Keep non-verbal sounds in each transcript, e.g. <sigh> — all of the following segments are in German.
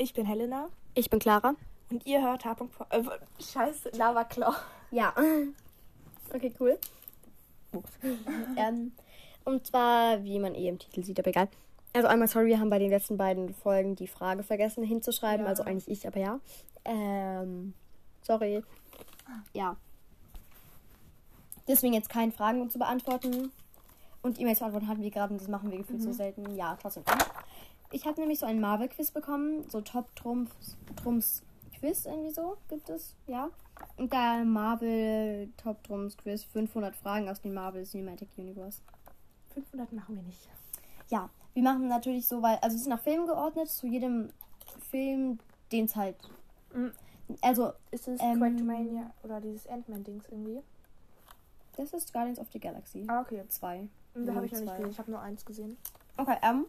Ich bin Helena Ich bin Clara. und ihr hört H. Äh, Scheiße, Lava Claw. Ja. <laughs> Okay, cool. <laughs> ähm, und zwar, wie man eh im Titel sieht, aber egal. Also einmal sorry, wir haben bei den letzten beiden Folgen die Frage vergessen hinzuschreiben. Ja. Also eigentlich ich, aber ja. Ähm, sorry. Ja. Deswegen jetzt keine Fragen zu beantworten. Und E-Mails zu antworten hatten wir gerade und das machen wir gefühlt so selten. Ja, trotzdem. Ich habe nämlich so ein Marvel-Quiz bekommen. So Top-Trumps Trumps Quiz irgendwie so gibt es. Ja. Und da Marvel Top Trumps Quiz 500 Fragen aus dem Marvel Cinematic Universe. 500 machen wir nicht. Ja, wir machen natürlich so, weil, also es ist nach Film geordnet, zu jedem Film, den es halt. Mhm. Also, Ist es Ähm, Quantumania oder dieses Ant-Man-Dings irgendwie? das ist Guardians of the Galaxy. Ah, okay. 2. Da habe ich noch nicht Zwei. gesehen. Ich habe nur eins gesehen. Okay, ähm.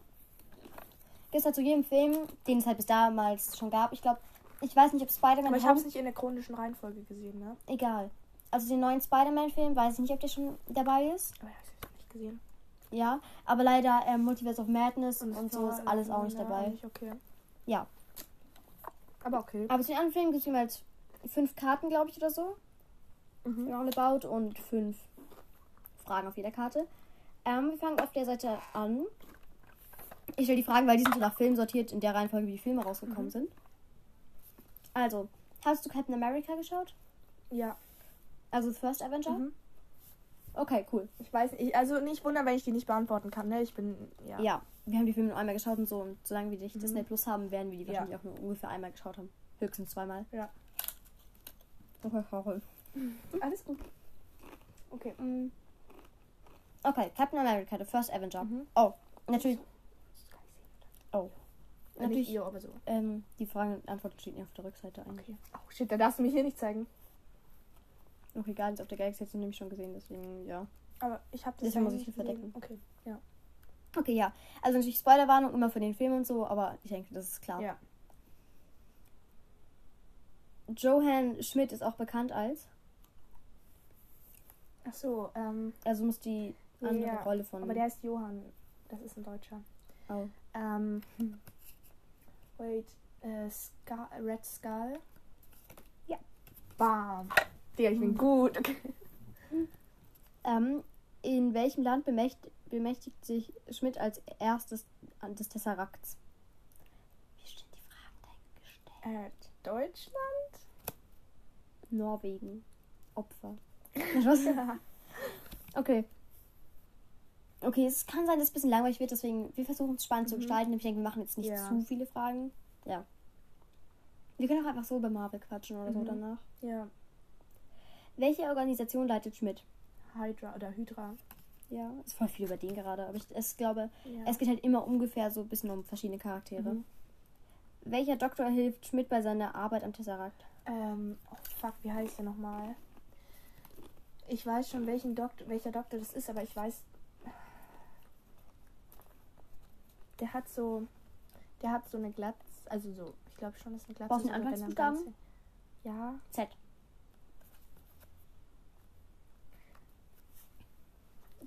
Gibt halt zu jedem Film, den es halt bis damals schon gab. Ich glaube, ich weiß nicht, ob Spider-Man. Aber ich habe es nicht in der chronischen Reihenfolge gesehen, ne? Egal. Also den neuen Spider-Man-Film, weiß ich nicht, ob der schon dabei ist. Aber ich habe es nicht gesehen. Ja, aber leider ähm, Multiverse of Madness und, es so ist alles auch nicht dabei. Nicht, okay. Ja. Aber okay. Aber zu den anderen Filmen gibt es jeweils fünf Karten, glaube ich, oder so. Mhm. Roundabout und fünf Fragen auf jeder Karte. Ähm, wir fangen auf der Seite an. Ich stelle die Fragen, weil die sind so nach Film sortiert, in der Reihenfolge, wie die Filme rausgekommen Mhm. sind. Also, hast du Captain America geschaut? Ja. Also First Avenger? Mhm. Okay, cool. Ich weiß nicht. Also nicht wundern, wenn ich die nicht beantworten kann, ne? Ich bin. Ja. Ja. wir haben die Filme nur einmal geschaut und so. Und solange wir nicht Mhm. Disney Plus haben, werden wir die Ja. wahrscheinlich auch nur ungefähr einmal geschaut haben. Höchstens zweimal. Ja. Okay, cool. <laughs> Alles gut. Okay. Mm. Okay, Captain America, The First Avenger. Mhm. Oh, natürlich. Oh. Äh, Nicht Natürlich, ihr, aber so. ähm, die Fragen und Antworten stehen ja auf der Rückseite eigentlich. Okay. Oh shit, da darfst du mich hier nicht zeigen. Okay, Guardians of the Galaxy hast du nämlich schon gesehen, deswegen, ja. Aber ich habe das Deswegen muss ich die verdecken. Okay. Ja. Okay, ja. Also natürlich Spoilerwarnung immer für den Film und so, aber ich denke, das ist klar. Ja. Johann Schmidt ist auch bekannt als, Ach so, ähm. also muss die andere ja, Rolle von. Aber der ist Johann. Das ist ein Deutscher. Oh. Ähm. <laughs> Wait. Äh, Ska Red Skull. Ja. Bam. Digga, ich bin gut. Okay. ähm, in welchem Land bemächt, bemächtigt sich Schmidt als erstes an- des Tesseracts? Wie stehen die Fragen denn gestellt? Äh, Deutschland? Norwegen. Opfer. <laughs> <laughs> Okay. Okay, es kann sein, dass es ein bisschen langweilig wird, deswegen wir versuchen es spannend zu Mhm. gestalten. Ich denke, wir machen jetzt nicht Ja. zu viele Fragen. Ja. Wir können auch einfach so über Marvel quatschen oder so Mhm. danach. Ja. Welche Organisation leitet Schmidt? Hydra oder Hydra. Ja, ist voll viel über den gerade, aber ich es glaube, Ja. es geht halt immer ungefähr so ein bisschen um verschiedene Charaktere. Mhm. Welcher Doktor hilft Schmidt bei seiner Arbeit am Tesseract? Ähm, oh fuck, wie heißt der nochmal? Ich weiß schon, welchen Doktor, welcher Doktor das ist, aber ich weiß. Der hat so. Der hat so eine Glatz. Also so. Ich glaube schon, das ist eine Glatze. Brauchst du einen Anfangsbuchstaben? Ja. Z.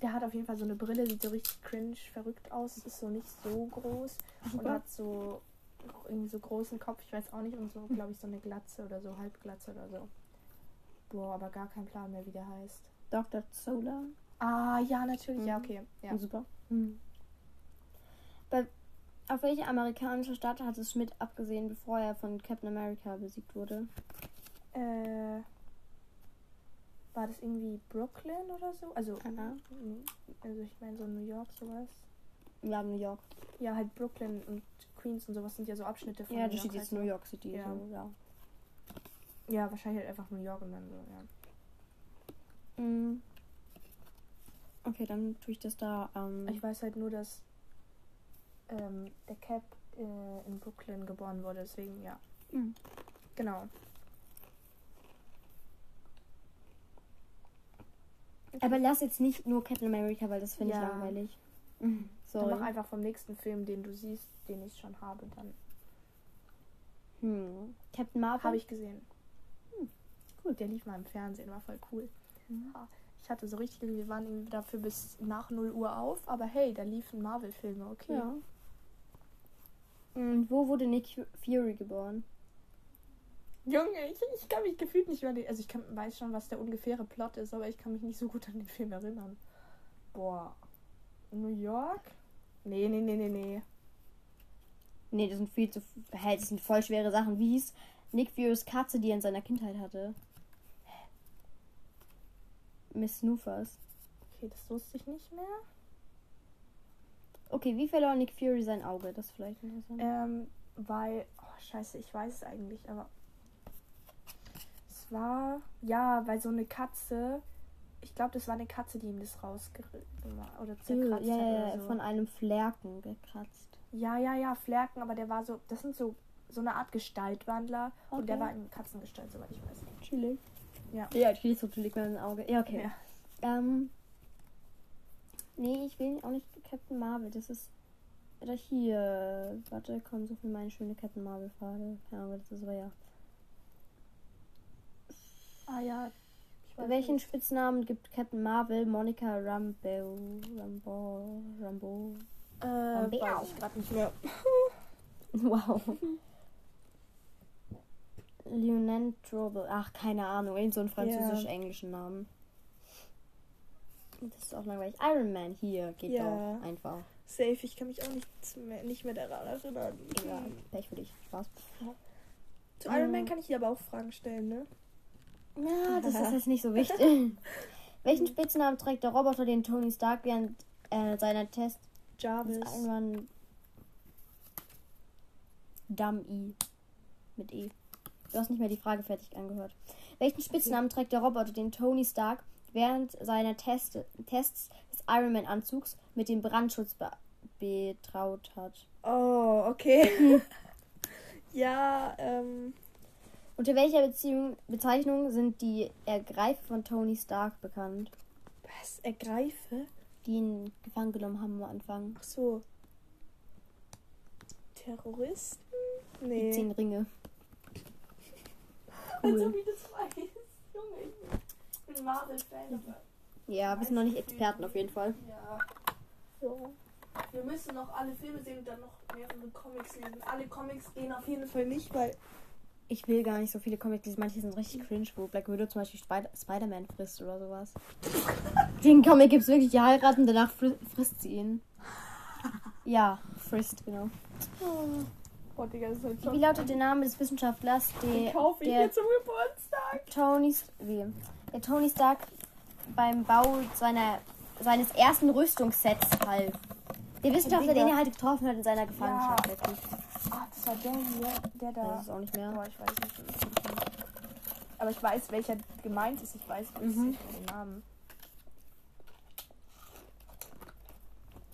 Der hat auf jeden Fall so eine Brille, sieht so richtig cringe, verrückt aus. Ist so nicht so groß. Und Super. hat so irgendwie so großen Kopf, ich weiß auch nicht. Und so, glaube ich, so eine Glatze oder so, Halbglatze oder so. Boah, aber gar kein Plan mehr, wie der heißt. Dr. Solar. Ah, ja, natürlich. Ja, Mhm. okay. Ja. Super. Bei, auf welche amerikanische Stadt hat es Schmidt abgesehen, bevor er von Captain America besiegt wurde? Äh, war das irgendwie Brooklyn oder so? Also, Aha. also ich meine so New York sowas. Ja, New York. Ja, halt Brooklyn und Queens und sowas sind ja so Abschnitte von Ja, New da York. steht jetzt halt New so. York City. Ja. So, ja. Ja, wahrscheinlich halt einfach New York und dann so, ja. Mm. Okay, dann tue ich das da. Ähm, Ich weiß halt nur, dass ähm, der Cap äh, in Brooklyn geboren wurde, deswegen ja. Mhm. Genau. aber lass jetzt nicht nur Captain America, weil das finde Ja. ich langweilig. Sorry. mach einfach vom nächsten Film, den du siehst, den ich schon habe, dann Hm. Captain Marvel? habe ich gesehen. Hm, Gut, der lief mal im Fernsehen, war voll cool. Mhm. Ich hatte so richtig, wir waren irgendwie dafür bis nach 0 Uhr auf, aber hey, da liefen Marvel-Filme, okay. Ja. Und wo wurde Nick Fury geboren? Junge, ich, ich kann mich gefühlt nicht mehr. Also ich kann, weiß schon, was der ungefähre Plot ist, aber ich kann mich nicht so gut an den Film erinnern. Boah. New York? Nee, nee, nee, nee, nee. Nee, das sind viel zu. Hä, das sind voll schwere Sachen. Wie hieß Nick Furys Katze, die er in seiner Kindheit hatte? Miss Snoofers. Okay, das wusste ich nicht mehr. Okay, wie verlor Nick Fury sein Auge? Das ist vielleicht interessant. Ähm, weil. Oh, scheiße, ich weiß es eigentlich, aber. Es war. Ja, weil so eine Katze. Ich glaube, das war eine Katze, die ihm das rausgerissen oder zerkratzt ja, hat. Oder ja, so. von einem Flerken gekratzt. Ja, ja, ja, Flerken, aber der war so. Das sind so. So eine Art Gestaltwandler. Und der Okay. war in Katzengestalt, soweit ich weiß. Chillig. Ja. Ja, natürlich so chillig mit dem Auge. Ja, okay. Ja. Ähm. Nee, ich will auch nicht Captain Marvel. Das ist. Oder hier. Warte, komm, so für meine schöne Captain Marvel Frage. Keine Ahnung, das ist, aber ja. Ah ja. Welchen nicht. Spitznamen gibt Captain Marvel Monica Rambeau? Rambo. Rambo. Äh, Bär. weiß ich gerade nicht mehr. <laughs> Wow. Leonard Trouble. Ach, keine Ahnung. Irgend so ein französisch-englischen Namen. Das ist auch langweilig. Iron Man hier geht Ja. doch einfach. Safe, ich kann mich auch nicht mehr, nicht mehr daran erinnern. Ja, Pech für dich. Spaß. Zu Iron Man kann ich dir aber auch Fragen stellen, ne? Ja, das ist <laughs> jetzt nicht so wichtig. <laughs> Welchen Spitznamen trägt der Roboter, den Tony Stark während äh, seiner Tests Jarvis. irgendwann Dummy mit E. Du hast nicht mehr die Frage fertig angehört. Welchen Spitznamen trägt der Roboter, den Tony Stark während seiner Test Tests des Iron Man Anzugs mit dem Brandschutz be betraut hat? Oh, okay. <laughs> ja, ähm. Unter welcher Beziehung, Bezeichnung sind die Ergreifer von Tony Stark bekannt, Was? Ergreife? die ihn gefangen genommen haben am Anfang? Ach so. Terroristen? Die Nee. zehn Ringe. <laughs> Also Cool. wie das weiß. Junge, ich bin Marvel-Fan. Ja, wir sind noch nicht Experten auf jeden Fall. Ja. So. Wir müssen noch alle Filme sehen und dann noch mehrere Comics lesen. Alle Comics gehen auf jeden Fall nicht, weil. Ich will gar nicht so viele Comics lesen. Manche sind richtig cringe, wo Black Widow zum Beispiel Spider- Spider-Man frisst oder sowas. <laughs> Den Comic gibt es wirklich, die heiraten, danach fri frisst sie ihn. <laughs> Ja, frisst, genau. Oh, Digga, das ist halt Wie lautet der Name des Wissenschaftlers, Den der, kaufe ich der mir zum Geburtstag. Tony, S- wie? Der Tony Stark beim Bau seiner, seines ersten Rüstungssets half? Der Wissenschaftler, den er halt getroffen hat in seiner Gefangenschaft. Ja. wirklich. Ah, das war der hier, der Das da. ist auch nicht mehr. Boah, ich weiß nicht. Aber ich weiß, welcher gemeint ist. Ich weiß Mhm. den Namen.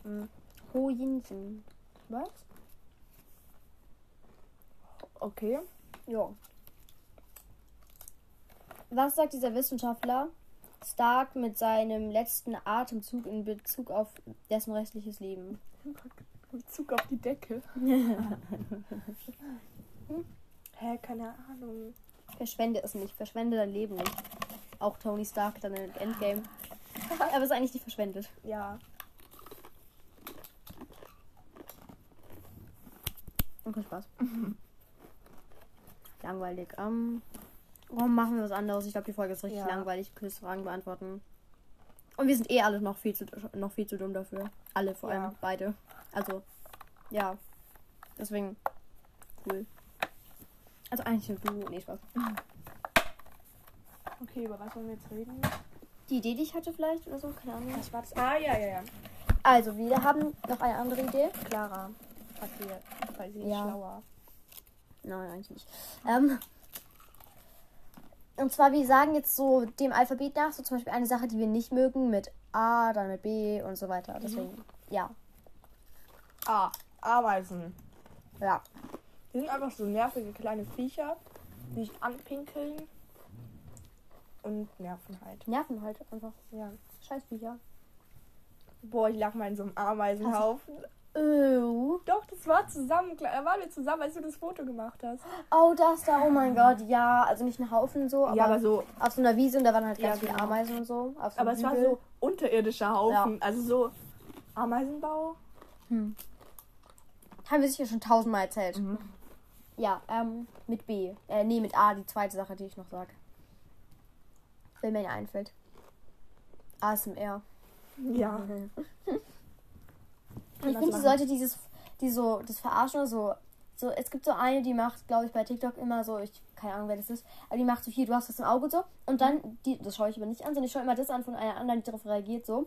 Mhm. Ho Yinsen. Was? Okay. Ja. Was sagt dieser Wissenschaftler Stark mit seinem letzten Atemzug in Bezug auf dessen restliches Leben? Bezug auf die Decke. <laughs> Hä, keine Ahnung. Verschwende es nicht, verschwende dein Leben nicht. Auch Tony Stark dann im Endgame. Aber ist eigentlich nicht verschwendet. Ja. Okay, Spaß. <laughs> Langweilig. Ähm, warum machen wir was anderes? Ich glaube, die Folge ist richtig Ja. langweilig. Quizfragen beantworten. Und wir sind eh alle noch viel zu, noch viel zu dumm dafür. Alle, vor allem Ja. beide. Also, ja. Deswegen, cool. Also eigentlich nur du. Nee, Spaß. <laughs> Okay, über was wollen wir jetzt reden? Die Idee, die ich hatte vielleicht oder so, keine Ahnung. Was war das? Ah, ja, ja, ja. Also, wir haben noch eine andere Idee. Clara hat hier, weil sie ist Ja. schlauer. Nein, eigentlich nicht. Ähm, und zwar, wir sagen jetzt so dem Alphabet nach, so zum Beispiel eine Sache, die wir nicht mögen, mit A, dann mit B und so weiter. Deswegen, ja. Ah, Ameisen. Ja. Die sind einfach so nervige kleine Viecher, die sich anpinkeln und nerven halt. Nerven halt einfach. Ja. Scheißviecher. Boah, ich lag mal in so einem Ameisenhaufen. Oh. Doch, das war zusammen. Da waren wir zusammen, als du das Foto gemacht hast. Oh, das da, oh mein Gott, ja. Also nicht ein Haufen so, aber, ja, aber so. auf so einer Wiese und da waren halt Ja, ganz viele genau. Ameisen und so. So Aber es war so unterirdischer Haufen. Also so Ameisenbau. Hm. Haben wir sicher schon tausendmal erzählt. Mhm. Ja, ähm, mit B. Äh, nee, mit A, die zweite Sache, die ich noch sag. Wenn mir eine einfällt. ASMR. Ja. <laughs> Ich finde, sie sollte dieses, die so, das verarschen oder so. So, es gibt so eine, die macht, glaube ich, bei TikTok immer so, ich, keine Ahnung, wer das ist, aber die macht so hier, du hast das im Auge und so. Und dann, die, das schaue ich aber nicht an, sondern ich schaue immer das an von einer anderen, die darauf reagiert, so.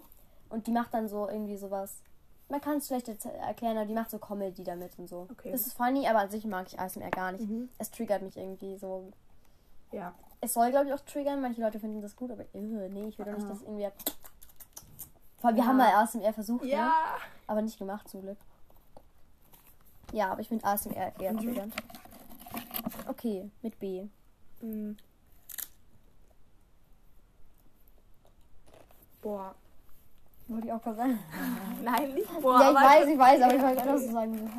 Und die macht dann so irgendwie sowas. Man kann es schlecht erklären, aber die macht so Comedy damit und so. Okay. Das ist funny, aber an sich mag ich ASMR gar nicht. Mhm. Es triggert mich irgendwie so. Ja. Es soll, glaube ich, auch triggern. Manche Leute finden das gut, aber äh, nee, ich will doch nicht, dass irgendwie. Wir Ja. haben mal ASMR versucht, ne? Ja. aber nicht gemacht zum Glück. Ja, aber ich finde ASMR eher Mhm. Okay, mit B. Mhm. Boah. Wollte ich auch gerade sagen. <laughs> Nein, nicht <laughs> boah. ja, ich weiß, ich weiß, aber ich wollte anders so sagen.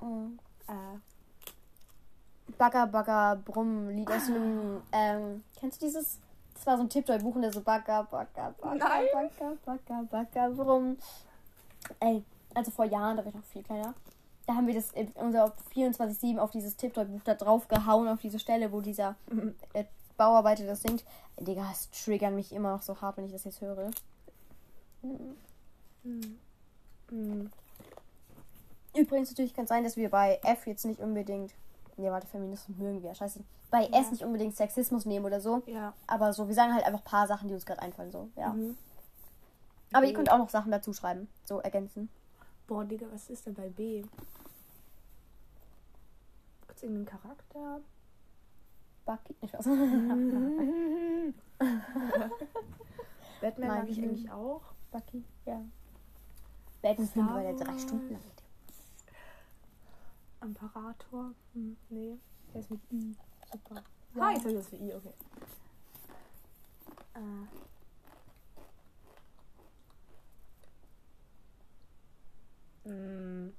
Mhm. Äh, Bagger, Bagger, Brumm, Lied aus einem, ähm, kennst du dieses? Das war so ein Tipptoy-Buch und der so Bagger, Bagger, Bagger. Bagger, Bagger, Bagger, Brumm. Ey, also vor Jahren, da war ich noch viel kleiner. Da haben wir das unser 24-7 auf dieses Tipptoy-Buch da drauf gehauen, auf diese Stelle, wo dieser <laughs> äh, Bauarbeiter das singt. Digga, es triggert mich immer noch so hart, wenn ich das jetzt höre. mhm. Mhm. Übrigens, natürlich kann es sein, dass wir bei F jetzt nicht unbedingt. Nee, warte, Feminismus mögen wir. Scheiße. Bei Ja. S nicht unbedingt Sexismus nehmen oder so. Ja. Aber so, wir sagen halt einfach ein paar Sachen, die uns gerade einfallen. So, ja. Mhm. Aber ihr B. könnt auch noch Sachen dazu schreiben. So ergänzen. Boah, Digga, was ist denn bei B? Gibt's irgendeinen Charakter? Bucky. Ich weiß. <laughs> Batman Nein, mag ich eigentlich auch. Bucky, ja. Batman Star weil der drei. Stunden lang. Imperator? Hm, nee. Der ist mit I. Super. Ja. Ah, jetzt habe ich das für I, okay. Äh. Mm,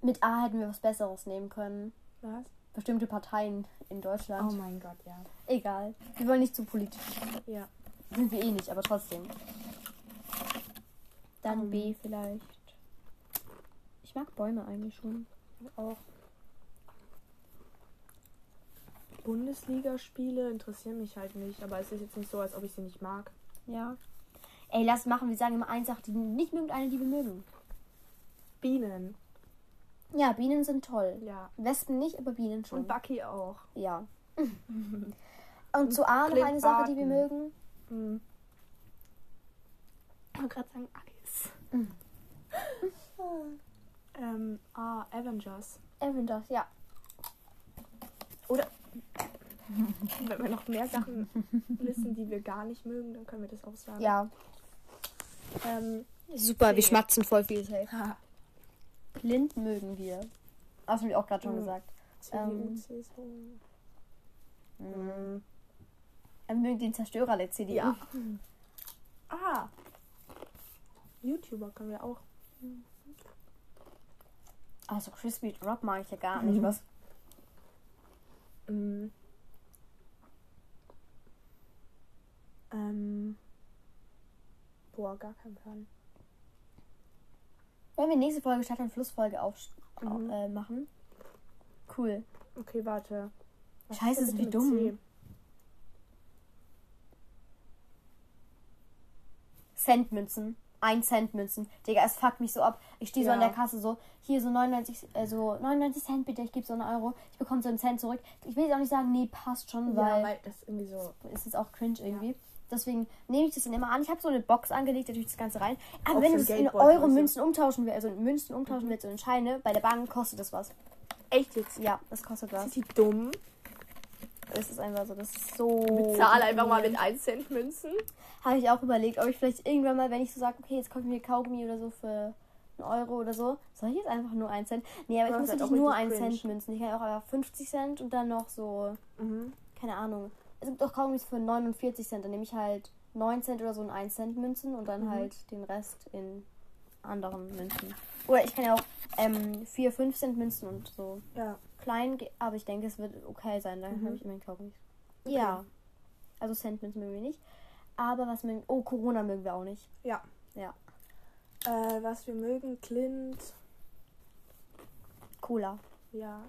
Mit A hätten wir was Besseres nehmen können. was? Bestimmte Parteien in Oh Deutschland. mein Gott, ja. Egal. Wir wollen nicht zu politisch. Ja. Sind wir eh nicht, aber trotzdem. Dann Ähm. B vielleicht. Ich mag Bäume eigentlich schon. Auch. Bundesligaspiele interessieren mich halt nicht, aber es ist jetzt nicht so, als ob ich sie nicht mag. Ja. Ey, lass machen. Wir sagen immer eine Sache, die nicht mögen und eine, die wir mögen. Bienen. Ja, Bienen sind toll. Ja. Wespen nicht, aber Bienen schon. Und Bucky auch. ja. <laughs> Und zu A noch eine Sache, die wir mögen. Hm. Ich wollte gerade sagen Eis. Mhm. <laughs> ähm, ah, Avengers. Avengers, ja. Oder <laughs> wenn wir noch mehr Sachen wissen, die wir gar nicht mögen, dann können wir das auch sagen. Ja. Ähm, Super, wir wir schmatzen voll viel safe. ha, Blind mögen wir. Das habe ich auch gerade schon Mhm. gesagt. Ähm. Mhm. Wir mögen den Zerstörer der CDU. Ja. Ah. YouTuber können wir auch. Also Crispy Rock mag ich ja gar nicht. Was? Ähm, ähm, boah, gar kein Plan. Wollen wir nächste Folge und Flussfolge auf, Mhm. äh, machen? Cool. Okay, warte. Was Scheiße, wir mit dumm. C? Centmünzen. Ein Cent Münzen. Digga, es fuckt mich so ab. Ich stehe so Ja. an der Kasse so, hier so 99, äh, so 99 Cent bitte, ich gebe so einen Euro. Ich bekomme so einen Cent zurück. Ich will jetzt auch nicht sagen, nee, passt schon, weil, Ja, weil das irgendwie so. ist auch cringe irgendwie. Deswegen nehme ich das dann immer an. Ich habe so eine Box angelegt, natürlich das Ganze rein. Aber Auch wenn du es in. Euro Münzen umtauschen willst, also in Münzen umtauschen willst und in Scheine, bei der Bank kostet das was. Echt jetzt? Ja, das kostet was. Sind die dumm? Es ist einfach so, das ist so. Bezahl einfach mal mit 1 Cent Münzen. Habe ich auch überlegt, ob ich vielleicht irgendwann mal, wenn ich so sage, okay, jetzt kaufe ich mir Kaugummi oder so für einen Euro oder so, soll ich jetzt einfach nur 1 Cent? Nee, aber ich muss halt nicht nur richtig 1 Cent münzen. Ich kann auch einfach 50 Cent und dann noch so, Mhm. keine Ahnung. Es gibt auch Kaugummis für 49 Cent. Dann nehme ich halt 9 Cent oder so in 1 Cent Münzen und dann Mhm. halt den Rest in anderen Münzen. Oder ich kann ja auch ähm, 4, 5 Cent Münzen und so Ja. klein, aber ich denke, es wird okay sein. Dann Mhm. habe ich immerhin Kaugummis. Okay. Ja. Also Centmünzen mögen wir nicht. Aber was mögen Oh, Corona mögen wir auch nicht. Ja. Ja. Äh, was wir mögen, Clint. Cooler. Ja.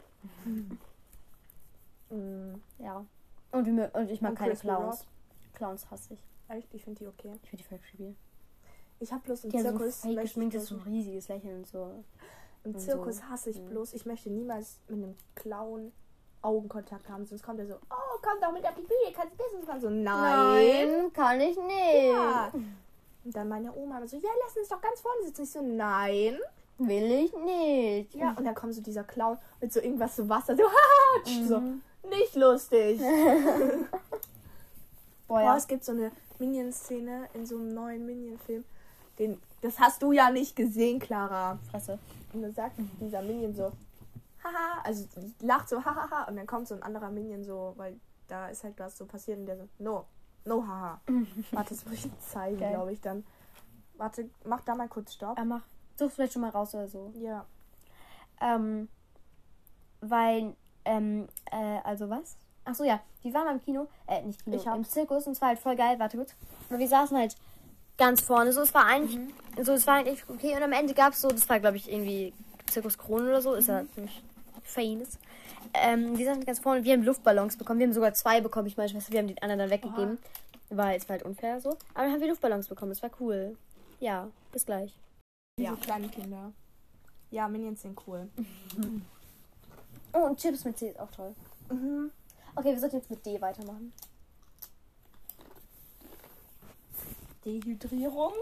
<laughs> mm, Ja. Und, wir, und ich mag Und keine Clowns. Clowns hasse ich. echt, ich finde die okay. Ich finde die voll creepy. Ich habe bloß im Die so Zirkus. möchte ich geschminktes, so ein riesiges Lächeln und so. Im und Zirkus so. hasse ich Mhm. bloß, ich möchte niemals mit einem Clown Augenkontakt haben, sonst kommt er so, oh, komm doch mit der Pipi, kannst du Business machen. So, nein. kann ich nicht. Ja. Und dann meine Oma so, ja, lass uns doch ganz vorne sitzen. Ich so, nein. Will ich nicht. Ja, und dann kommt so dieser Clown mit so irgendwas zu Wasser, so, <laughs> haha, so, Mhm. nicht lustig. Boah, <laughs> Boah, ja. es gibt so eine Minion-Szene in so einem neuen Minion-Film. Den, das hast du ja nicht gesehen, Clara. Fresse. Und dann sagt dieser Minion so, haha, also lacht so, hahaha. Und dann kommt so ein anderer Minion so, weil da ist halt was so passiert und der so, no, no, haha. <laughs> Warte, das muss ich zeigen, glaube ich dann. Warte, mach da mal kurz Stopp. Er macht. Such vielleicht schon mal raus oder so. Ja. Ähm, weil, ähm, äh, also was? Ach so, ja, die waren beim Kino, äh, nicht Kino, Ich im Zirkus und es war halt voll geil, warte kurz. Aber wir saßen halt ganz vorne, so, es war eigentlich, Mhm. so, es war eigentlich okay und am Ende gab es so, das war glaube ich irgendwie Zirkus Krone oder so, ist ja Mhm. ziemlich famous. Ähm, wir saßen ganz vorne, wir haben Luftballons bekommen, wir haben sogar zwei bekommen, ich meine, wir haben die anderen dann weggegeben, weil es war halt unfair so. Aber dann haben wir Luftballons bekommen, das war cool. Ja, bis gleich. Diese kleinen Kinder. Ja, Minions sind cool. <laughs> Oh, und Chips mit C ist auch toll. Mhm. Okay, wir sollten jetzt mit D weitermachen. Dehydrierung.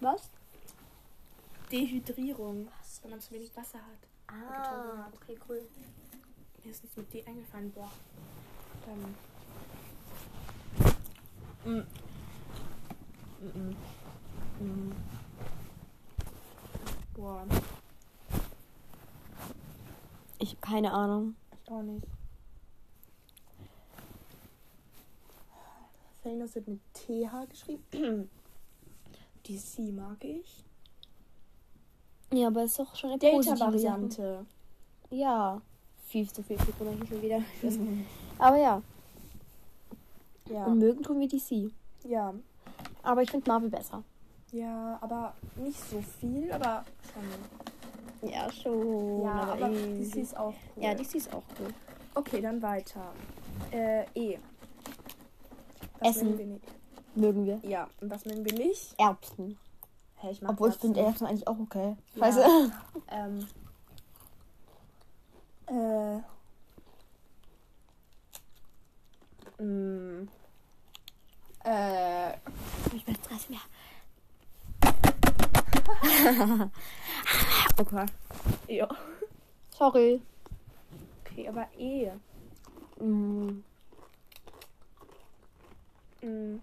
Was? Dehydrierung. Was? Wenn man zu wenig Wasser hat. Ah, okay, cool. Mir ist nichts mit D eingefallen. Boah. Dann. Mm. Mm -mm. Mm. Boah, Ich habe keine Ahnung. ich auch nicht. Thanos wird mit TH geschrieben. <clears throat> DC mag ich. Ja, aber ist doch schon eine. Data-Variante. Ja. Viel zu viel Figuren schon wieder. <laughs> aber ja. Ja. Und mögen tun wir DC. ja. Aber ich finde Marvel besser. Ja, aber nicht so viel, aber schon. Ja, schon. Ja, aber, aber. DC ist auch cool. Ja, DC ist auch cool. Okay, dann weiter. Äh, E. Was Essen. mögen wir? Mögen wir. Ja, und was mögen wir nicht? Erbsen. Hey, ich Obwohl ich Erbsen. finde Erbsen eigentlich auch okay. Ja. Weißt du? <laughs> Ähm. Äh. Mm. Äh. Ich jetzt reißen, ja. <laughs> Okay. Ja. Sorry. Okay, aber E. Mm. Mm.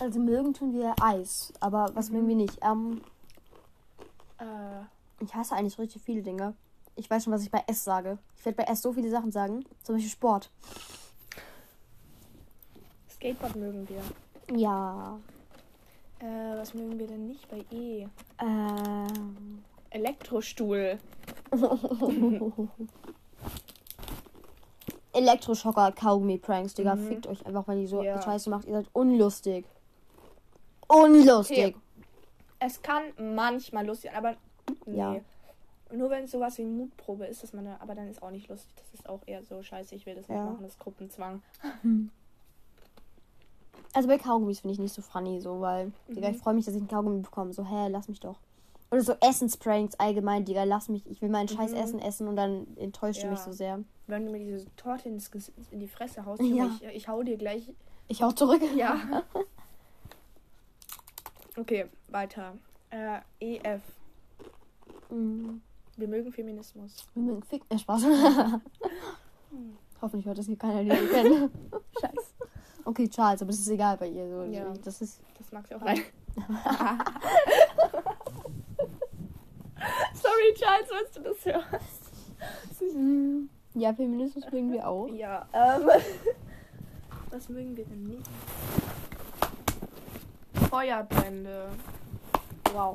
Also mögen tun wir Eis. Aber was mögen wir nicht? Ähm, Äh. ich hasse eigentlich richtig viele Dinge. Ich weiß schon, was ich bei S sage. Ich werde bei S so viele Sachen sagen. Zum Beispiel Sport. Skateboard mögen wir. Ja. Äh, was mögen wir denn nicht bei E? Ähm. Elektrostuhl. <laughs> Elektroschocker, Kaugummi-Pranks, Digga. Mhm. Fickt euch einfach, wenn ihr so Ja. Scheiße macht. Ihr seid unlustig. Unlustig. Okay. Es kann manchmal lustig sein, aber nee. Ja. Nur wenn es sowas wie Mutprobe ist, dass man da, aber dann ist auch nicht lustig. Das ist auch eher so scheiße, ich will das nicht Ja. machen, das ist Gruppenzwang. <laughs> Also bei Kaugummis finde ich nicht so funny, so, weil, Digga, Mhm. ich freue mich, dass ich einen Kaugummi bekomme. So, hä, lass mich doch. Oder so Essenspranks allgemein, Digga, lass mich. Ich will mein scheiß Mhm. Essen essen und dann enttäuscht du Ja. mich so sehr. Wenn du mir diese Torte in die Fresse haust, Ja. Ich, ich hau dir gleich. Ich auch zurück. Ja. <laughs> okay, weiter. Äh, EF. Mhm. Wir mögen Feminismus. Wir mögen Fick. Äh, Spaß. <laughs> <laughs> Hoffentlich hört das hier keiner, den wir kennen. Scheiße. Okay, Charles, aber das ist egal bei ihr. So. Ja. Das ist. Das mag sie auch rein. <laughs> Sorry, Charles, falls du das hörst. Mhm. Ja, Feminismus mögen wir auch. Ja, ähm. <laughs> Was mögen wir denn nicht? Feuerbrände. Wow.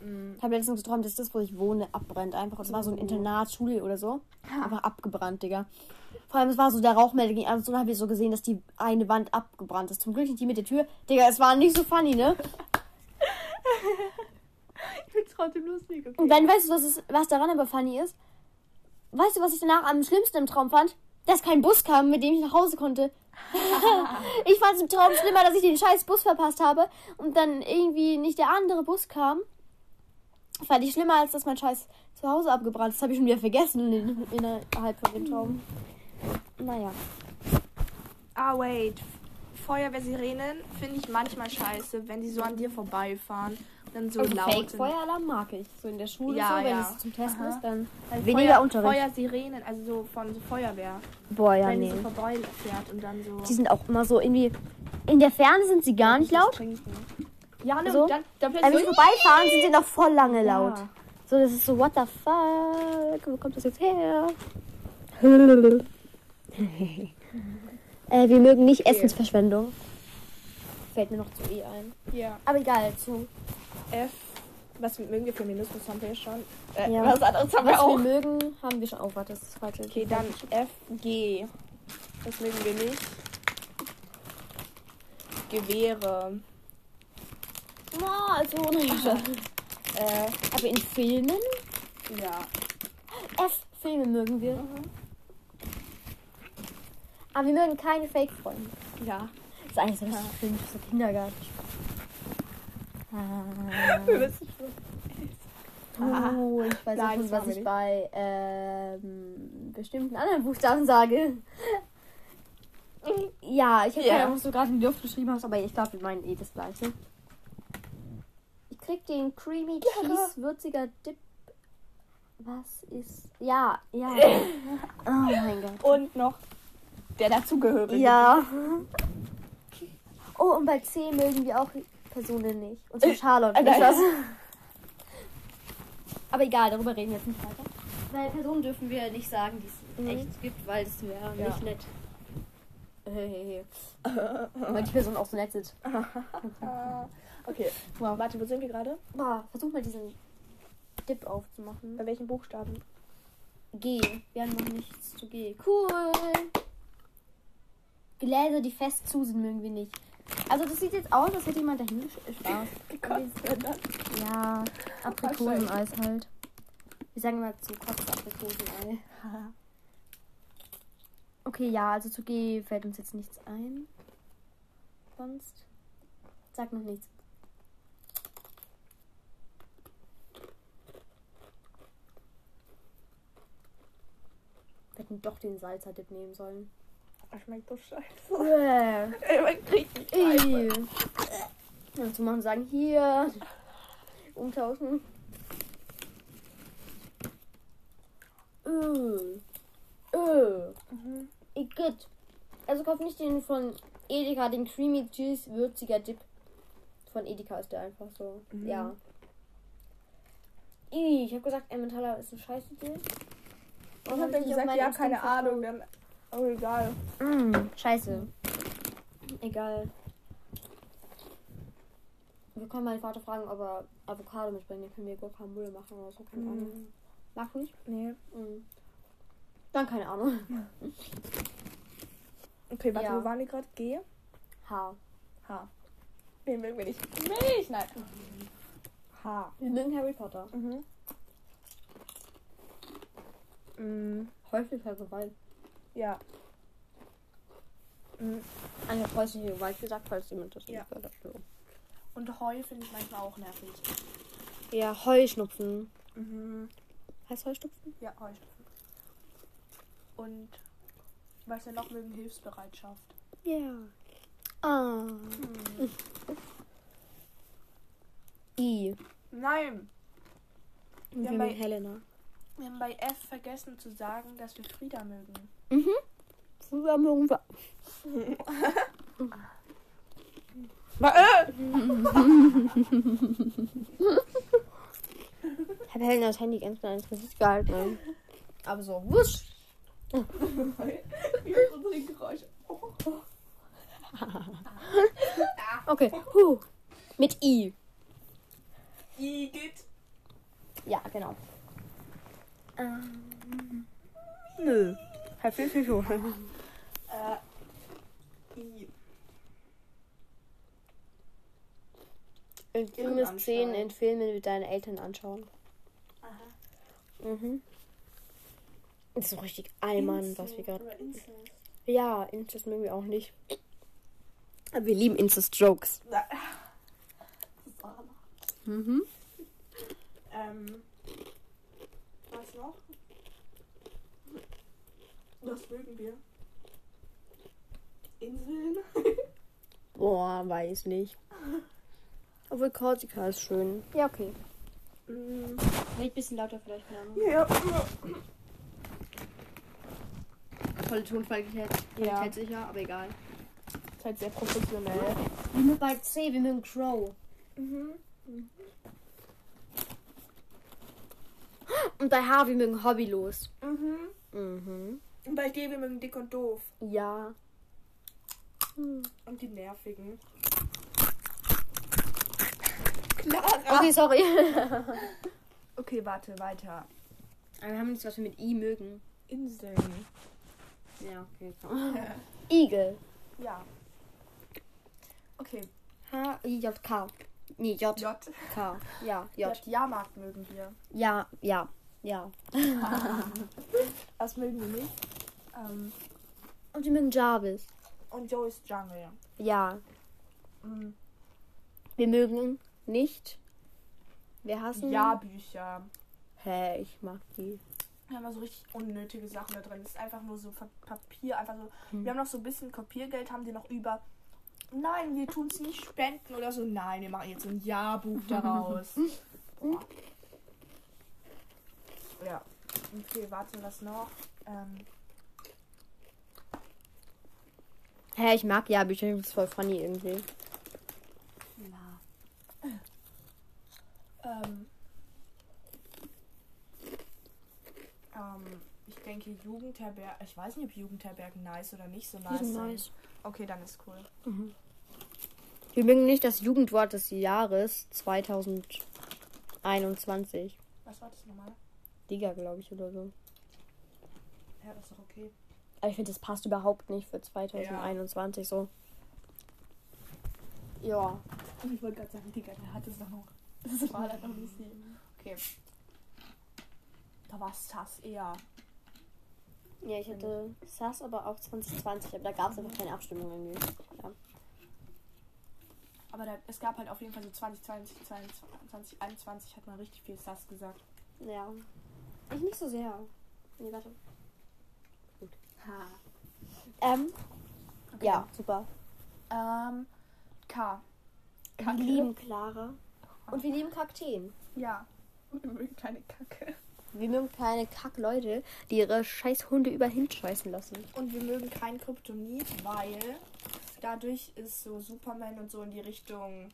Mm. Ich habe letztens geträumt, dass das, wo ich wohne, abbrennt. Einfach. Es war so ein Oh. Internat, Schule oder so. Einfach abgebrannt, Digga. Vor allem, es war so, der Rauchmelder ging an und dann habe ich so gesehen, dass die eine Wand abgebrannt ist. Zum Glück nicht die mit der Tür. Digga, es war nicht so funny, ne? <laughs> Ich find's trotzdem lustig. Okay. Und dann weißt du, was, es, was daran aber funny ist? Weißt du, was ich danach am schlimmsten im Traum fand? Dass kein Bus kam, mit dem ich nach Hause konnte. <laughs> ich fand es im Traum schlimmer, dass ich den scheiß Bus verpasst habe und dann irgendwie nicht der andere Bus kam. Fand ich schlimmer, als dass mein scheiß Zuhause abgebrannt ist. Das habe ich schon wieder vergessen in, innerhalb von dem Traum. Naja. Ah, wait. Feuerwehrsirenen finde ich manchmal scheiße, wenn die so an dir vorbeifahren dann so Also laut. Fake-Feueralarm mag ich. So in der Schule, Ja, so, wenn ja. es zum Testen Aha. ist, dann Weil weniger Feuer, Unterricht. Feuersirenen, also so von so Feuerwehr. Boah, ja, wenn nee. die so vorbeifährt und dann so. Die sind auch immer so irgendwie. In der Ferne sind sie gar nicht laut. Ja, ne, So. und dann, dann Aber wenn plötzlich sie vorbeifahren, sind sie noch voll lange laut. Ja. So, das ist so, what the fuck? Wo kommt das jetzt her? <laughs> äh, wir mögen nicht Okay. Essensverschwendung. Fällt mir noch zu E ein. Ja. Aber egal, zu. F. Was mögen wir Feminismus haben wir ja schon. Äh, Ja. Was anderes haben Was wir auch. wir mögen, haben wir schon. Oh, warte, das ist falsch. Okay, dann F, G. Das mögen wir nicht. Gewehre. Oh, also. Äh, Aber in Filmen? ja. F, Filme mögen wir. Aber wir mögen keine Fake-Freunde. Ja. Das ist eigentlich so richtig für so Kindergarten. Ah. <laughs> Wir wissen schon. Oh, ich weiß Nein, nicht, das was ich nicht. bei ähm, bestimmten anderen Buchstaben sage. <laughs> Ja, ich habe Ja. keine Ahnung, was du gerade in die Luft geschrieben hast, aber ich glaube, wir meinen eh das gleiche. Ich krieg den Creamy Cheese würziger Dip. Was ist. Ja, ja. <laughs> Oh mein Gott. Und noch der dazugehörige. Ja. Oh, und bei C mögen wir auch Personen nicht. Und zwar Charlotte. äh, nicht nein. was? <laughs> Aber egal, darüber reden wir jetzt nicht weiter. Weil Personen dürfen wir nicht sagen, die es Mhm. echt gibt, weil das wäre Ja. nicht nett. Hey, <laughs> Weil die Personen auch so nett sind. <laughs> Okay. Wow. Warte, wo sind wir gerade? Boah, versuch mal diesen Dip aufzumachen. Bei welchen Buchstaben? G. Wir haben noch nichts zu G. Cool. Gläser, die fest zu sind, mögen wir nicht. Also das sieht jetzt aus, als hätte jemand dahin äh, Spaß. <laughs> Ja, Aprikoseneis halt. Wir sagen mal zu Kopf Aprikosenei. <laughs> Okay, ja, also zu G fällt uns jetzt nichts ein. Sonst. Sag noch nichts. Wir hätten doch den Salzer-Dip nehmen sollen. Schmeckt so scheiße. Äh. Man kriegt nicht Ey. Dazu machen sagen, hier. Umtauschen. Öh. Öh. Mhm. Igitt. Also kauf nicht den von Edeka, den Creamy Cheese würziger Dip. Von Edeka ist der einfach so. Mhm. Ja. Ich habe gesagt, Emmentaler ist eine scheiß Idee. Ich hab dann gesagt, ja, keine Ahnung. Dann, oh, egal. Mm, scheiße. Egal. Wir können meinen Vater fragen, ob er Avocado mitbringt. Dann können wir Guacamole machen oder so. Keine Ahnung. Mhm. Mag nicht? Nee. Mm. Dann keine Ahnung. <laughs> Okay, warte, Ja. wo waren wir gerade? G? H. H. Den mögen wir nicht. Milch, nein. H. Wir mögen Harry Potter. Mhm. Mm, Häuslicher Gewalt. Ja. Mm, Eine häusliche Gewalt gesagt, falls jemand das Ja. nicht gehört hat. Und Heu finde ich manchmal auch nervig. Ja, Heuschnupfen. Mhm. Heißt Heuschnupfen? Ja, Heuschnupfen. Und was wir noch mögen, Hilfsbereitschaft. Ja. Ah. I. Nein, Und Ja, wir bei- mögen Helena. wir haben bei F vergessen zu sagen, dass wir Frieda mögen. Mhm. Früher mögen wir. Ich habe Helena das Handy ganz mal ins Gesicht gehalten. ne? Aber so, wusch. Wie unsere Geräusche. <laughs> Okay. Huh. Mit I. Igitt. Ja, genau. Ähm, nö. Herr Fischfischo. Äh, I. Intimes Irrenanstalt. Szenen in Filmen mit deinen Eltern anschauen. Aha. Mhm. Das ist so richtig Allmann, was wir gerade. Ja, Incest mögen wir auch nicht. Aber wir lieben Incest-Jokes. Na- Mhm. Ähm, was noch? Was mögen wir? Inseln? <laughs> Boah, weiß nicht. Obwohl Korsika ist schön. Ja, okay. Mm, Red ein bisschen lauter vielleicht, keine Ahnung. ja. Tolle Tonqualität, Ja. Sicher, aber egal. Ist halt sehr professionell. Wir mögen bei C, wir mögen Crow. Mhm. Und bei H, wir mögen Hobbylos. Mhm. Mhm. Und bei dir, wir mögen dick und doof. Ja. Und die nervigen. Clara. Okay, sorry. <laughs> Okay, warte, weiter. Aber wir haben nichts, was wir mit I mögen. Inseln. Ja, okay. <laughs> Igel. Ja. Okay. H, I, J, K. Nee, J, J. K. Ja, J. J. Jahrmarkt mögen wir. Ja, ja, ja. <laughs> Was mögen wir nicht? Ähm, Und wir mögen Jarvis. und Joey's Jungle. Ja. Mhm. Wir mögen nicht. Wir hassen. Jahrbücher. Hä, ich mag die. Wir haben so richtig unnötige Sachen da drin. Es ist einfach nur so Pa- Papier, einfach so. Hm. Wir haben noch so ein bisschen Kopiergeld, haben die noch über. Nein, wir tun es nicht spenden oder so. Nein, wir machen jetzt so ein Jahrbuch <laughs> daraus. <laughs> Boah. Ja. Okay, warte, was noch? Ähm, Hä, ich mag ja Bücher, das ist voll funny irgendwie. na. Ähm, ähm, ich denke Jugendherbergen. Ich weiß nicht, ob Jugendherbergen nice oder nicht so nice sind nice. Okay, dann ist cool. Wir mögen nicht das Jugendwort des Jahres 2021. Was war das nochmal? Digga, glaube ich, oder so. Ja, das ist doch okay. Aber ich finde, das passt überhaupt nicht für 2021 so. Ja. Ich wollte gerade sagen, Digga, der hat es doch noch. Das war dann noch nicht. Okay. Da war Sass eher. Ja, ich hatte SAS aber auch 2020, aber da gab es einfach keine Abstimmung irgendwie. Ja. Aber da, es gab halt auf jeden Fall so 2020, 2021 hat man richtig viel Sass gesagt. ja. Ich nicht so sehr. Nee, warte. Ha. Ähm, Okay. ja, super. Ähm, K. Wir lieben Clara. Und wir lieben Kakteen. Ja. <laughs> Wir mögen keine Kacke. Wir mögen kleine Kackleute, die ihre scheiß Hunde überall hinscheißen lassen. Und wir mögen kein Kryptonit, weil dadurch ist so Superman und so in die Richtung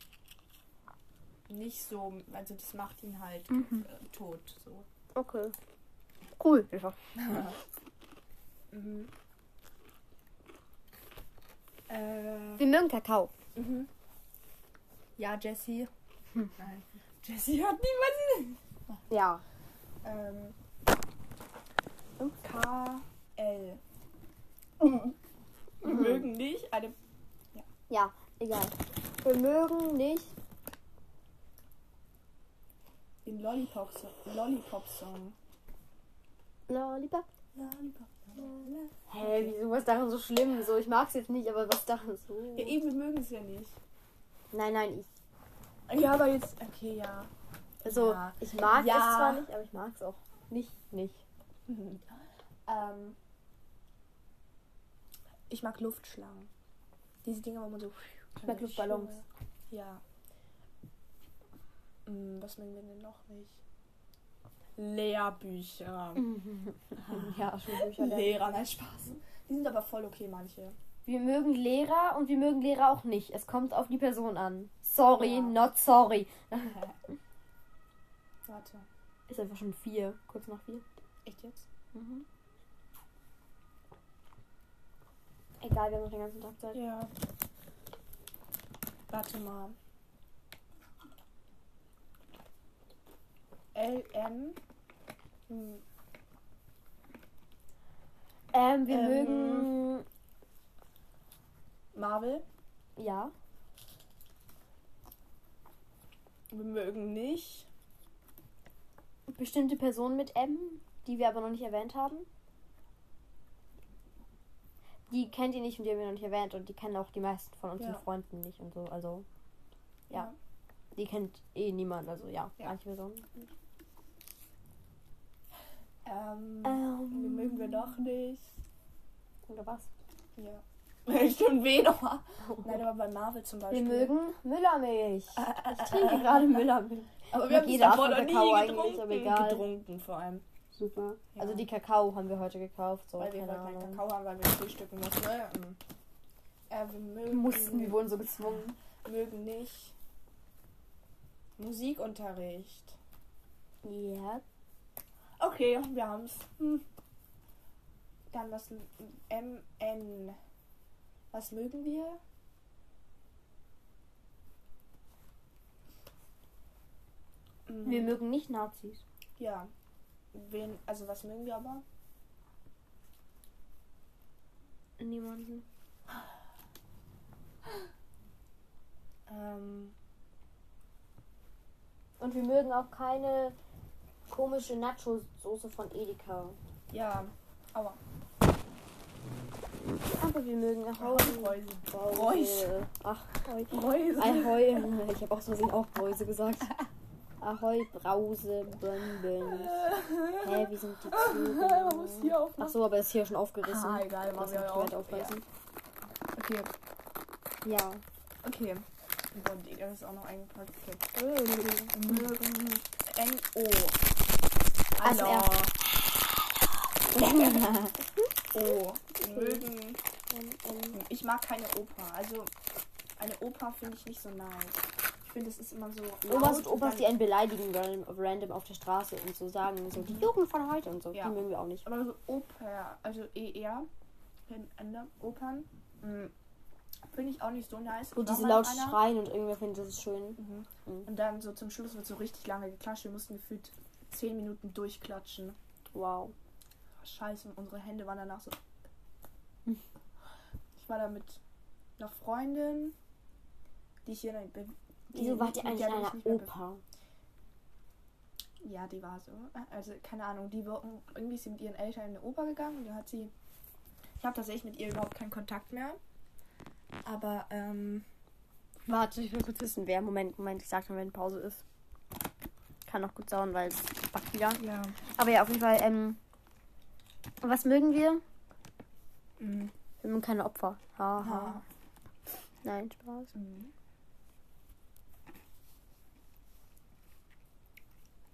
nicht so, also das macht ihn halt äh, tot. So. Okay. Cool. Einfach. <laughs> Mhm. Äh, Wir mögen Kakao. mhm. Ja, Jessie. Nein. Jessie hört niemanden. Ja. Ähm, K. L. Wir mögen nicht eine. Ja, egal. Wir mögen nicht. Den Lollipop-Song. Lollipop-Song. Lollipop. Lollipop. Hä, wieso was daran so schlimm? So, ich mag es jetzt nicht, aber was daran so? Ja, eben, wir mögen es ja nicht. Nein, nein, ich. Ja, aber jetzt. Okay, ja. Also, Ja. ich mag Ja. es zwar nicht, aber ich mag es auch nicht. Nicht. ähm, ich mag Luftschlangen. Diese Dinger, wo man so. Ich mag Luftballons. Ja. Hm, was mögen wir denn noch nicht? Lehrbücher. <laughs> Ja, schon Bücher. Lehrer, nein, Spaß. Die sind aber voll okay, manche. Wir mögen Lehrer und wir mögen Lehrer auch nicht. Es kommt auf die Person an. Sorry, Ja. not sorry. <laughs> Warte. Ist einfach schon vier, kurz nach vier. Echt jetzt? Mhm. Egal, wir haben noch den ganzen Tag Zeit. Ja. Warte mal. L, M. Hm, Ähm, wir Ähm. mögen. Marvel. Ja. Wir mögen nicht. Bestimmte Personen mit M, die wir aber noch nicht erwähnt haben. Die kennt ihr nicht und die haben wir noch nicht erwähnt und die kennen auch die meisten von unseren Ja. Freunden nicht und so. Also, Ja. Ja. Die kennt eh niemand. Also, ja, Ja. manche Personen. Ähm, Ähm. Wir mögen wir doch nicht. Oder was? Ja. <laughs> Stimmt, weh nochmal. <laughs> Nein, aber bei Marvel zum Wir Beispiel. mögen Müllermilch. Ich trinke gerade Müllermilch. aber wir haben jede es Art Kakao eigentlich, getrunken. aber egal. Getrunken vor allem. Super. Ja. Also die Kakao haben wir heute gekauft. So, weil wir wollten keinen. Kakao haben, weil wir frühstücken mussten. Ne? Ähm, Äh, wir mögen, Wir mussten, wir wurden so gezwungen. mögen nicht Musikunterricht. Ja. Okay, wir haben's. Hm. Dann was M N. Was mögen wir? Hm, Wir mögen nicht Nazis. ja. Wen, also was mögen wir aber? Niemanden. Ähm, Und wir mögen auch keine komische Nacho-Soße von Edeka. ja, aber Aber wir mögen Ahoi. Reuse. Brause. Ach. Reuse. Ahoi. Ich habe auch so sehen auch Brause gesagt. Ahoi, Brause, Bonbons. Hä, wie sind die Man <laughs> muss Züge? Ach so, aber ist hier schon aufgerissen. Ah, egal, machen wir auch. Aufreißen. Okay, Ja. okay. Boah, die- das ist auch noch. Mögen N-O. Also, ja. <laughs> O. Mögen. Ich mag keine Oper. Also, eine Oper finde ich nicht so nice. Ich finde, es ist immer so. Omas und Opas, die einen beleidigen random, random auf der Straße und so sagen, so die Jugend von heute und so. Ja. Die mögen wir auch nicht. Aber so Oper, also ER, Opern, mh, finde ich auch nicht so nice. Wo war diese laut in einer. schreien und irgendwer findet das schön. Mhm. Mhm. Und dann so zum Schluss wird so richtig lange geklatscht. Wir mussten gefühlt 10 Minuten durchklatschen. Wow. Scheiße, unsere Hände waren danach so. Hm. Ich war da mit einer Freundin, die ich hier. Die, Wieso wart ihr mit eigentlich in bin einer Oper? Ja, die war so. Also, keine Ahnung, die war irgendwie ist sie mit ihren Eltern in eine Oper gegangen und da hat sie. Ich habe tatsächlich mit ihr überhaupt keinen Kontakt mehr. Aber, ähm. Warte, ich will kurz wissen, wer. Moment, Moment, ich sag schon, wenn Pause ist. Kann noch gut sauern, weil es backt wieder. Ja. Aber ja, auf jeden Fall, ähm. Was mögen wir? Mhm. Wir mögen keine Opfer. Haha. Aha. Nein, Spaß. Mhm.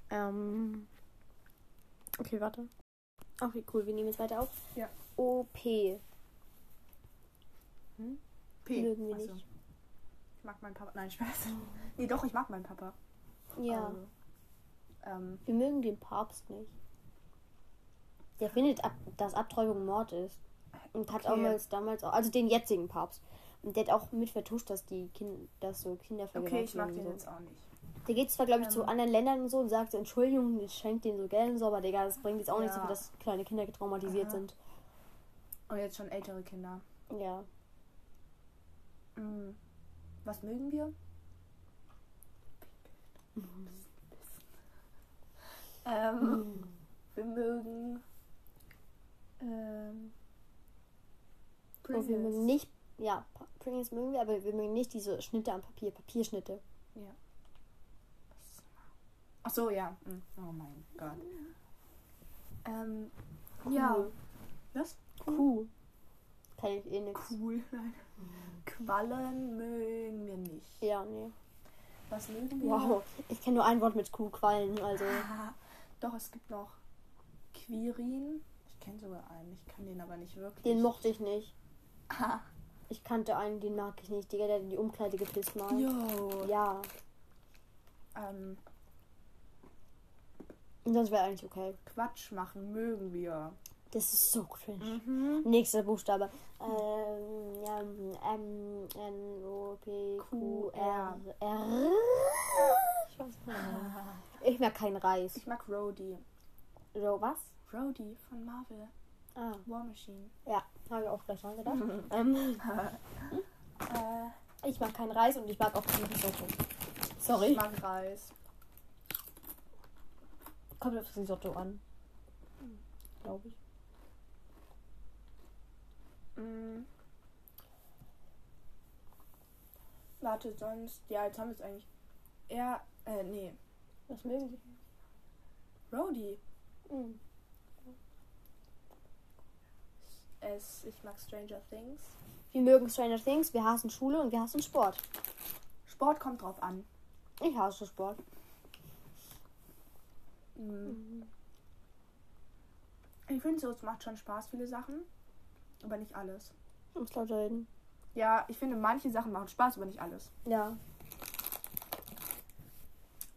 Ähm. Okay, warte. Okay, cool, wir nehmen jetzt weiter auf. Ja. OP. P. Mögen wir so. nicht. Ich mag meinen Papa. Nein, Spaß. Nee, doch, ich mag meinen Papa. Ja. Also, ähm, Wir mögen den Papst nicht. Der findet, ab, dass Abtreibung Mord ist. Und hat Okay. damals, damals auch, also den jetzigen Papst. Und der hat auch mit vertuscht, dass die Kinder, dass so Kinder okay, ich mag den und jetzt so. auch nicht. Der geht zwar, glaube ich, zu Ähm. anderen Ländern und so und sagt so, Entschuldigung, ich schenke denen so Geld und so, aber Digga, das bringt jetzt auch nichts, Ja. dafür, dass kleine Kinder getraumatisiert Aha. sind. Und jetzt schon ältere Kinder. Ja. Mhm. Was mögen wir? Ähm, wir mögen. Ähm, Und wir Pringles. mögen nicht, ja, Pringles mögen wir, aber wir mögen nicht diese Schnitte am Papier, Papierschnitte. Ja. Ach so, ja. Mhm. Oh mein Gott. Ähm, ja. Cool. Was? Kuh. Kann ich eh nix. Cool. <laughs> Nein. Quallen mögen wir nicht. Ja, nee. Was mögen wir? Wow. Ich kenne nur ein Wort mit Kuh, Quallen, also. Ah, <laughs> Doch, es gibt noch Quirin. Ich kenne sogar einen. Ich kann den aber nicht wirklich. Den mochte ich nicht. Ah, Ich kannte einen, den mag ich nicht. Digga, der in die Umkleide gepisst mal. Jo. Ja. Ähm, Und sonst wäre eigentlich okay. Quatsch machen mögen wir. Das ist so cringe. Mhm. Nächster Buchstabe. Ähm, ähm, M, N, O, P, Q, R, R. Ich weiß nicht. Ich mag keinen Reis. Ich mag Rhodey. So, was? Rhodey von Marvel. Ah, War Machine. ja, habe ich auch gleich dran gedacht. <laughs> ähm, Äh, ich mag keinen Reis und ich mag auch kein Risotto. ich Sorry. mag Reis. Kommt auf das Risotto an. Glaube ich. Mm. Warte, sonst. Ja, jetzt haben wir es eigentlich. Er. Äh, nee. Was mögen Sie? Rhodey. Mhm. Es, ich mag Stranger Things. Wir mögen Stranger Things, wir hassen Schule und wir hassen Sport. Sport kommt drauf an. Ich hasse Sport. Mm. Ich finde so, es macht schon Spaß, viele Sachen. Aber nicht alles. Ich muss lauter reden. Ja, ich finde, manche Sachen machen Spaß, aber nicht alles. Ja.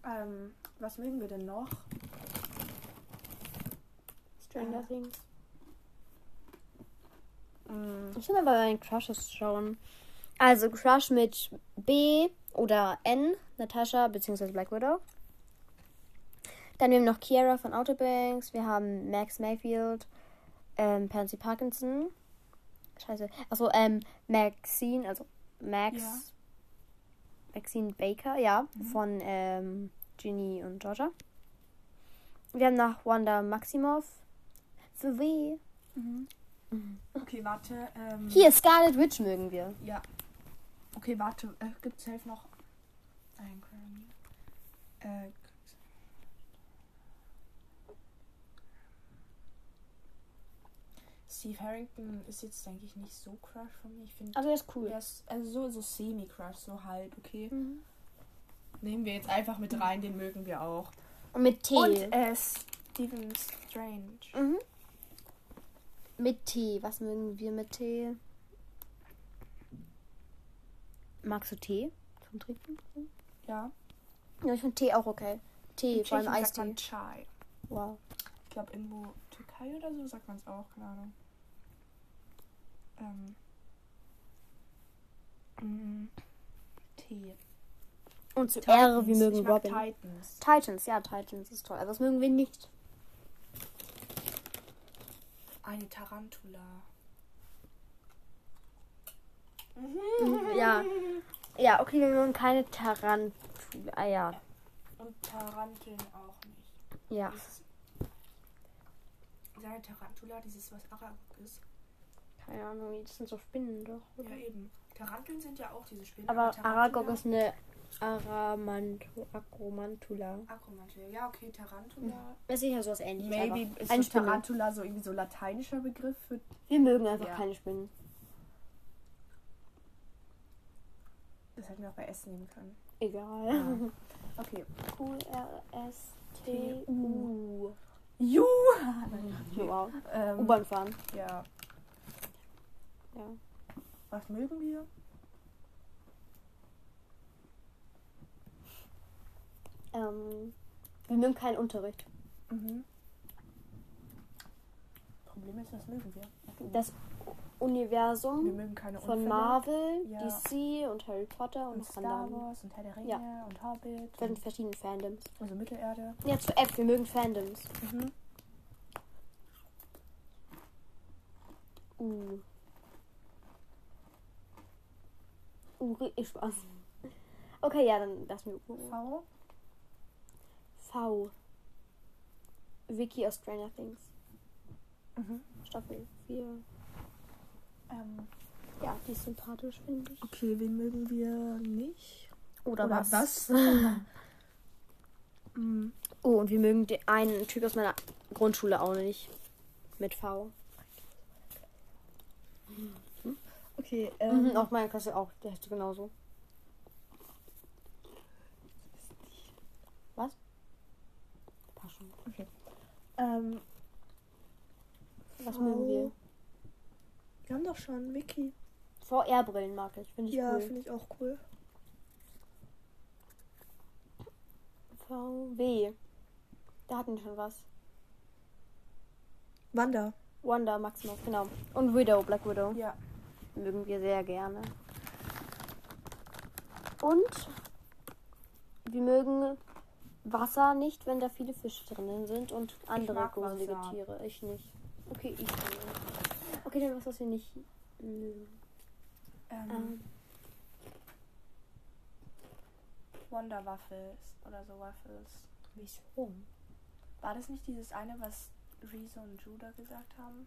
Ähm, was mögen wir denn noch? Stranger Äh. Things. Mm. Ich will mal bei meinen Crushes schauen. Also Crush mit B oder N, Natascha bzw. Black Widow. Dann wir haben noch Kiara von Outer Banks. Wir haben Max Mayfield, ähm, Pansy Parkinson. Scheiße. Achso, ähm, Maxine, also Max. Ja. Maxine Baker, ja, von ähm, Ginny und Georgia. Wir haben noch Wanda Maximoff. Für W. Okay, warte. Ähm, Hier, Scarlet Witch mögen wir. Ja. Okay, warte. Äh, Gibt es safe noch ein Grammy? Äh, Steve Harrington ist jetzt, denke ich, nicht so crush von mir. Ich finde, Also, er ist cool. er ist also so, so semi-crush, so halb, okay. Mhm. Nehmen wir jetzt einfach mit rein, den mögen wir auch. Und mit T. Und äh, Stephen Strange. Mhm. Mit Tee. Was mögen wir mit Tee? Magst du Tee zum Trinken? Ja. Ja, ich finde Tee auch okay. Tee, vor allem Eistee. Chai. Wow. Ich glaube, irgendwo Türkei oder so sagt man es auch, keine Ahnung. Ähm. Mm, Tee. Und zu R, wir Titans. mögen Robin. Titans. Titans, ja, Titans ist toll. Aber das mögen wir nicht. Eine Tarantula. Ja. Ja, okay, wir mögen keine Tarantula. Ah ja. Und Taranteln auch nicht. Ja. Dieses, seine Tarantula, dieses was Aragog ist. Keine Ahnung, das sind so Spinnen doch. Ja, eben. Taranteln sind ja auch diese Spinnen. Aber Tarantula- Aragog ist eine Aramantu Akromantula. Akromantula. Ja, okay, Tarantula. Ist sicher sowas ähnliches. Maybe ist so Spinne. Tarantula so irgendwie so lateinischer Begriff für. Wir mögen einfach Ja. keine Spinnen. Das hätten wir auch bei Essen nehmen können. Egal. <laughs> Okay. Q R S T U. Ju! Wow. Ähm, U-Bahn fahren. Ja. Ja. Was mögen wir? Ähm, wir mögen keinen Unterricht. Mhm. Problem ist, was mögen wir? Das Universum von. Marvel, Ja. DC und Harry Potter und, und Star. Wars und Herr der Ringe Ja. und Hobbit. Wir sind verschiedene Fandoms. also Mittelerde. Ja, zu F, wir mögen Fandoms. Mhm. U. U, richtig Spaß. Okay, ja, dann lass mir U. V. V. Vicky aus Stranger Things. Mhm. Staffel 4. Ähm, Ja, die ist sympathisch, finde ich. okay, wen mögen wir nicht? Oder, Oder was? was? <laughs> Mhm. Oh, und wir mögen den einen Typ aus meiner Grundschule auch nicht. Mit V. Okay, ähm, Mhm, auf meiner Klasse auch. Der heißt genauso. Was? Passt schon. ähm, Was mögen wir? wir haben doch schon Vicky. VR-Brillen mag ich. Finde ich Ja, cool. finde ich auch cool. VW. Da hatten wir schon was. Wanda. Wanda, Maximus, genau. Und Widow, Black Widow. Ja. Mögen wir sehr gerne. Und wir mögen Wasser nicht, wenn da viele Fische drinnen sind und andere gruselige. Tiere. Ich nicht. Okay, ich nicht. Okay, dann was, was wir nicht mögen. Ähm, Ähm, Wonder Waffles oder so Waffles. wieso? War das nicht dieses eine, was Rezo und Judah gesagt haben?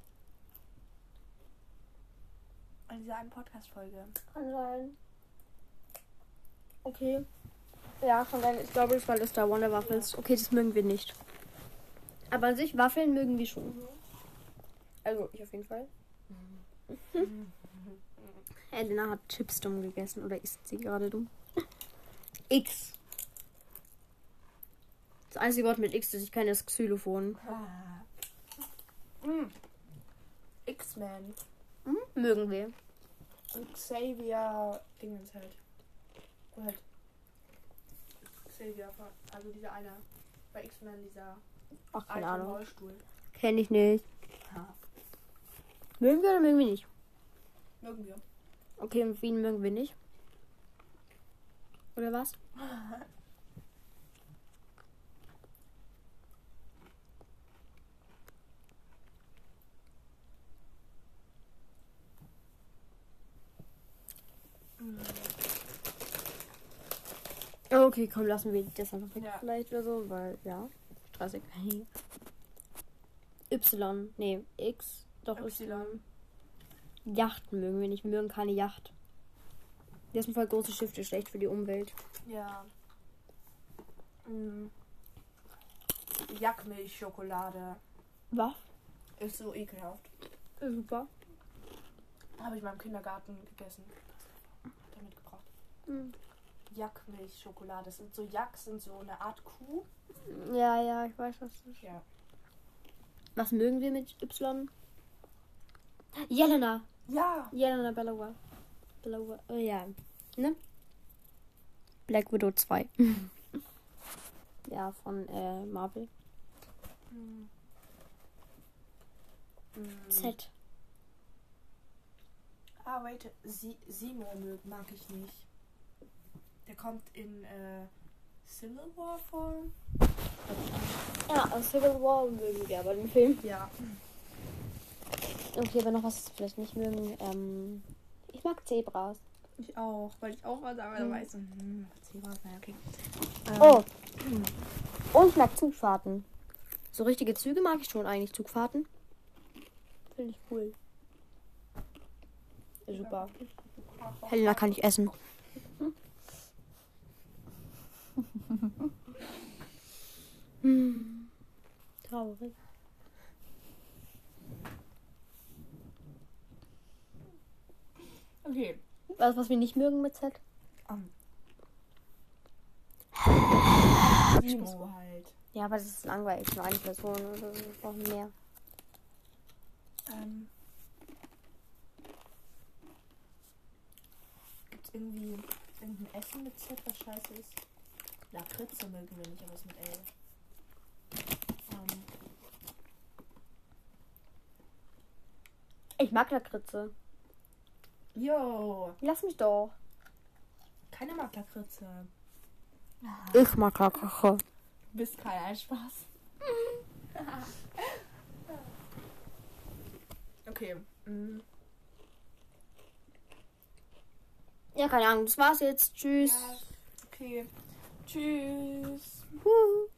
In dieser einen Podcast-Folge. Kann sein. Okay. Ja, kann sein. Ich glaube, das war das da Wonder Waffles. Okay, das mögen wir nicht. Aber an sich, Waffeln mögen wir schon. Also, ich auf jeden Fall. <laughs> Elena hat Chips dumm gegessen oder isst sie gerade dumm? X. Das einzige Wort mit X, das ich kenne, ist Xylophon. Mm. X-Men. Hm? Mögen wir. Und Xavier Dingens halt. Oder halt. Xavier, also dieser eine. Bei X-Men, dieser Ach, keine Ahnung. Rollstuhl. Kenne ich nicht. Mögen wir oder mögen wir nicht? Mögen wir. Okay, und Wien mögen wir nicht. Oder was? <laughs> Mm. Okay, komm, lassen wir das einfach weg Ja. vielleicht oder so, weil, ja, stressig. Y, nee, X, doch Y. Y. Yachten mögen wir nicht, wir mögen keine Yacht. Das sind voll große Schiffe, schlecht für die Umwelt. Ja. Mm. Jackmilchschokolade. Was? Ist so ekelhaft. Super. Habe ich mal im Kindergarten gegessen. Hat er mitgebracht. Mhm. Jackmilchschokolade. Das sind so Jacks, sind so eine Art Kuh. Ja, ja, ich weiß, was das ist. Ja. Was mögen wir mit Y? Jelena. Ja. Jelena Bellowa. Bellowa. Oh ja. Ne? Black Widow 2. <laughs> ja, von äh, Marvel. Mm. Z. Ah, wait. Sie Simo mag ich nicht. Der kommt in äh, Civil War vor. Ja, aus Civil War mögen wir aber den Film. Ja. Okay, aber noch was vielleicht nicht mögen. Ähm, ich mag Zebras. Ich auch, weil ich auch was aber Mhm. weiß. Hm, Zebras, naja, okay. Oh. Und ich mag Zugfahrten. So richtige Züge mag ich schon eigentlich. Zugfahrten. Finde ich cool. Super. Helena kann ich essen. Hm. <laughs> Traurig. Okay. Was, was wir nicht mögen mit Z? Um. Simo halt. Ja, aber das ist langweilig. Nur eine Person oder so. Wir brauchen mehr. Ähm. Gibt's irgendwie irgendein Essen mit Z, was scheiße ist? Lakritze mögen wir nicht, aber es mit L. Ähm, Ich mag Lakritze. yo, Lass mich doch. keine mag Lakritze. Ich mag Lakritze. Du bist keiner Spaß. <laughs> okay. Mm. Ja, keine Ahnung. Das war's jetzt. Tschüss. Ja, okay. Tschüss. Huhu.